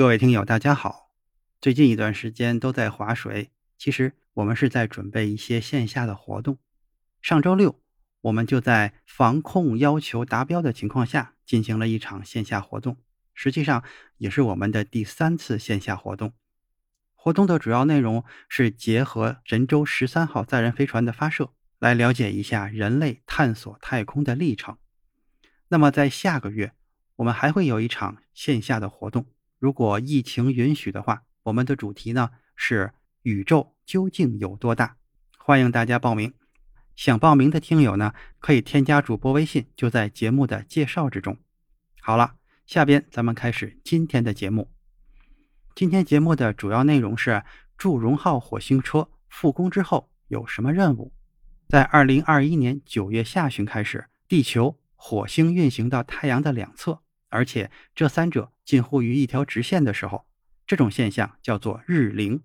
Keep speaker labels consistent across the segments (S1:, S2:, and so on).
S1: 各位听友，大家好。最近一段时间都在划水，其实我们是在准备一些线下的活动。上周六，我们就在防控要求达标的情况下进行了一场线下活动，实际上也是我们的第三次线下活动。活动的主要内容是结合神舟十三号载人飞船的发射。来了解一下人类探索太空的历程。那么，在下个月，我们还会有一场线下的活动。如果疫情允许的话，我们的主题呢是“宇宙究竟有多大”。欢迎大家报名。想报名的听友呢，可以添加主播微信，就在节目的介绍之中。好了，下边咱们开始今天的节目。今天节目的主要内容是：祝融号火星车复工之后有什么任务？在二零二一年九月下旬开始，地球、火星运行到太阳的两侧，而且这三者近乎于一条直线的时候，这种现象叫做日凌。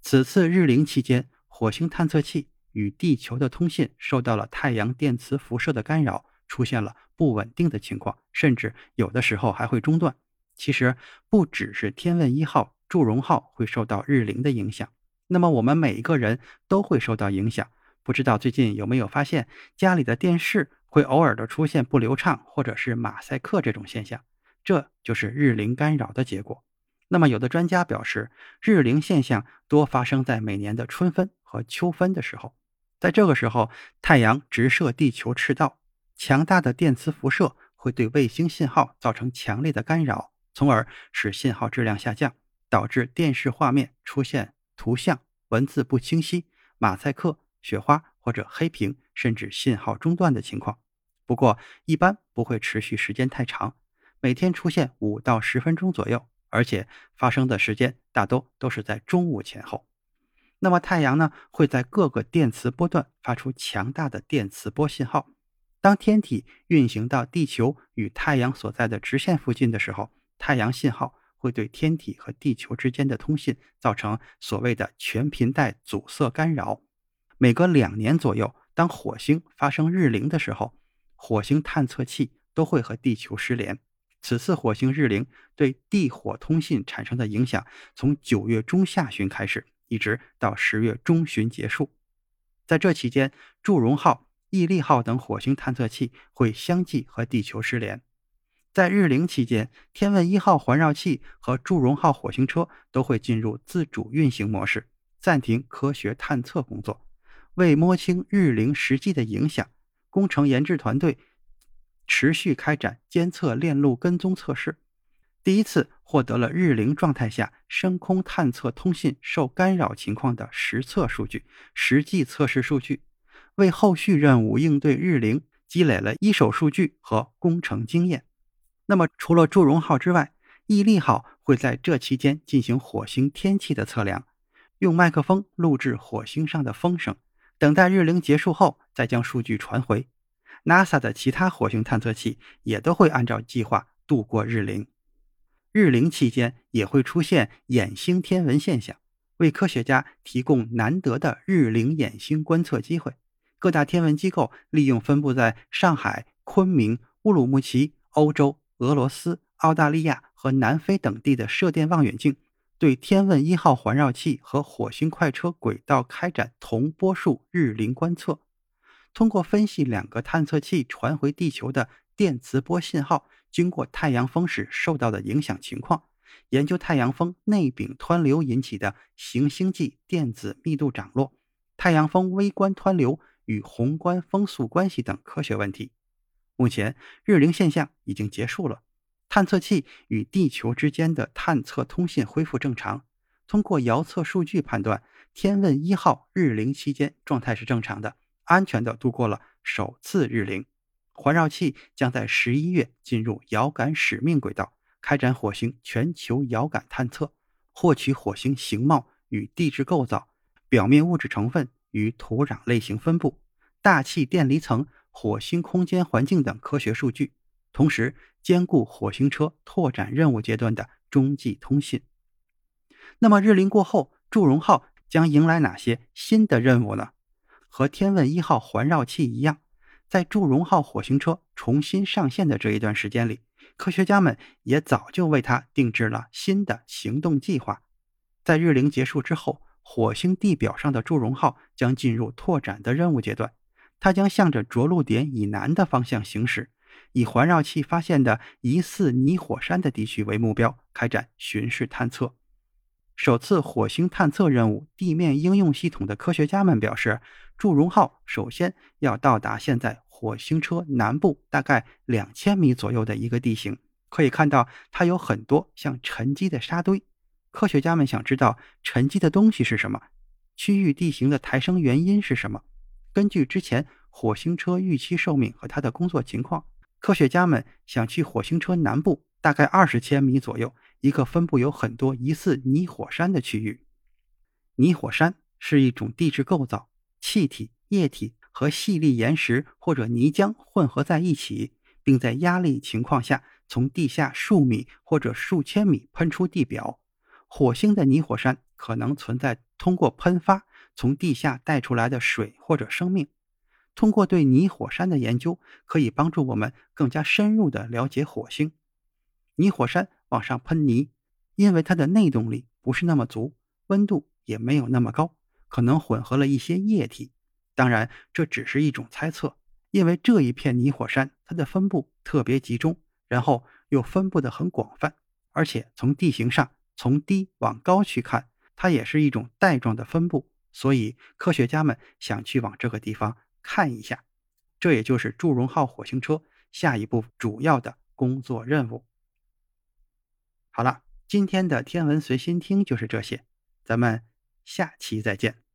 S1: 此次日凌期间，火星探测器与地球的通信受到了太阳电磁辐射的干扰，出现了不稳定的情况，甚至有的时候还会中断。其实不只是天问一号、祝融号会受到日凌的影响，那么我们每一个人都会受到影响。不知道最近有没有发现家里的电视会偶尔的出现不流畅或者是马赛克这种现象？这就是日凌干扰的结果。那么有的专家表示，日凌现象多发生在每年的春分和秋分的时候，在这个时候太阳直射地球赤道，强大的电磁辐射会对卫星信号造成强烈的干扰，从而使信号质量下降，导致电视画面出现图像、文字不清晰、马赛克。雪花或者黑屏，甚至信号中断的情况。不过，一般不会持续时间太长，每天出现五到十分钟左右，而且发生的时间大都都是在中午前后。那么，太阳呢会在各个电磁波段发出强大的电磁波信号。当天体运行到地球与太阳所在的直线附近的时候，太阳信号会对天体和地球之间的通信造成所谓的全频带阻塞干扰。每隔两年左右，当火星发生日凌的时候，火星探测器都会和地球失联。此次火星日凌对地火通信产生的影响，从九月中下旬开始，一直到十月中旬结束。在这期间，祝融号、毅力号等火星探测器会相继和地球失联。在日凌期间，天问一号环绕器和祝融号火星车都会进入自主运行模式，暂停科学探测工作。为摸清日凌实际的影响，工程研制团队持续开展监测链路跟踪测试，第一次获得了日凌状态下深空探测通信受干扰情况的实测数据、实际测试数据，为后续任务应对日凌积累了一手数据和工程经验。那么，除了祝融号之外，毅力号会在这期间进行火星天气的测量，用麦克风录制火星上的风声。等待日凌结束后，再将数据传回。NASA 的其他火星探测器也都会按照计划度过日凌。日凌期间也会出现掩星天文现象，为科学家提供难得的日凌掩星观测机会。各大天文机构利用分布在上海、昆明、乌鲁木齐、欧洲、俄罗斯、澳大利亚和南非等地的射电望远镜。对天问一号环绕器和火星快车轨道开展同波数日凌观测，通过分析两个探测器传回地球的电磁波信号，经过太阳风时受到的影响情况，研究太阳风内柄湍流引起的行星际电子密度涨落、太阳风微观湍流与宏观风速关系等科学问题。目前，日凌现象已经结束了。探测器与地球之间的探测通信恢复正常。通过遥测数据判断，天问一号日凌期间状态是正常的，安全的度过了首次日凌。环绕器将在十一月进入遥感使命轨道，开展火星全球遥感探测，获取火星形貌与地质构造、表面物质成分与土壤类型分布、大气电离层、火星空间环境等科学数据，同时兼顾火星车拓展任务阶段的中继通信。那么，日临过后，祝融号将迎来哪些新的任务呢？和天问一号环绕器一样。在祝融号火星车重新上线的这一段时间里，科学家们也早就为它定制了新的行动计划。在日龄结束之后，火星地表上的祝融号将进入拓展的任务阶段。它将向着着陆点以南的方向行驶，以环绕器发现的疑似泥火山的地区为目标，开展巡视探测。首次火星探测任务地面应用系统的科学家们表示，祝融号首先要到达现在火星车南部大概两千米左右的一个地形。可以看到，它有很多像沉积的沙堆。科学家们想知道沉积的东西是什么，区域地形的抬升原因是什么。根据之前火星车预期寿命和它的工作情况，科学家们想去火星车南部大概二十千米左右。一个分布有很多疑似泥火山的区域。泥火山是一种地质构造，气体、液体和细粒岩石或者泥浆混合在一起，并在压力情况下从地下数米或者数千米喷出地表。火星的泥火山可能存在通过喷发从地下带出来的水或者生命。通过对泥火山的研究，可以帮助我们更加深入地了解火星。泥火山。往上喷泥，因为它的内动力不是那么足，温度也没有那么高，可能混合了一些液体。当然，这只是一种猜测，因为这一片泥火山它的分布特别集中，然后又分布的很广泛，而且从地形上从低往高去看，它也是一种带状的分布，所以科学家们想去往这个地方看一下。这也就是祝融号火星车下一步主要的工作任务。好了，今天的天文随心听就是这些，咱们下期再见。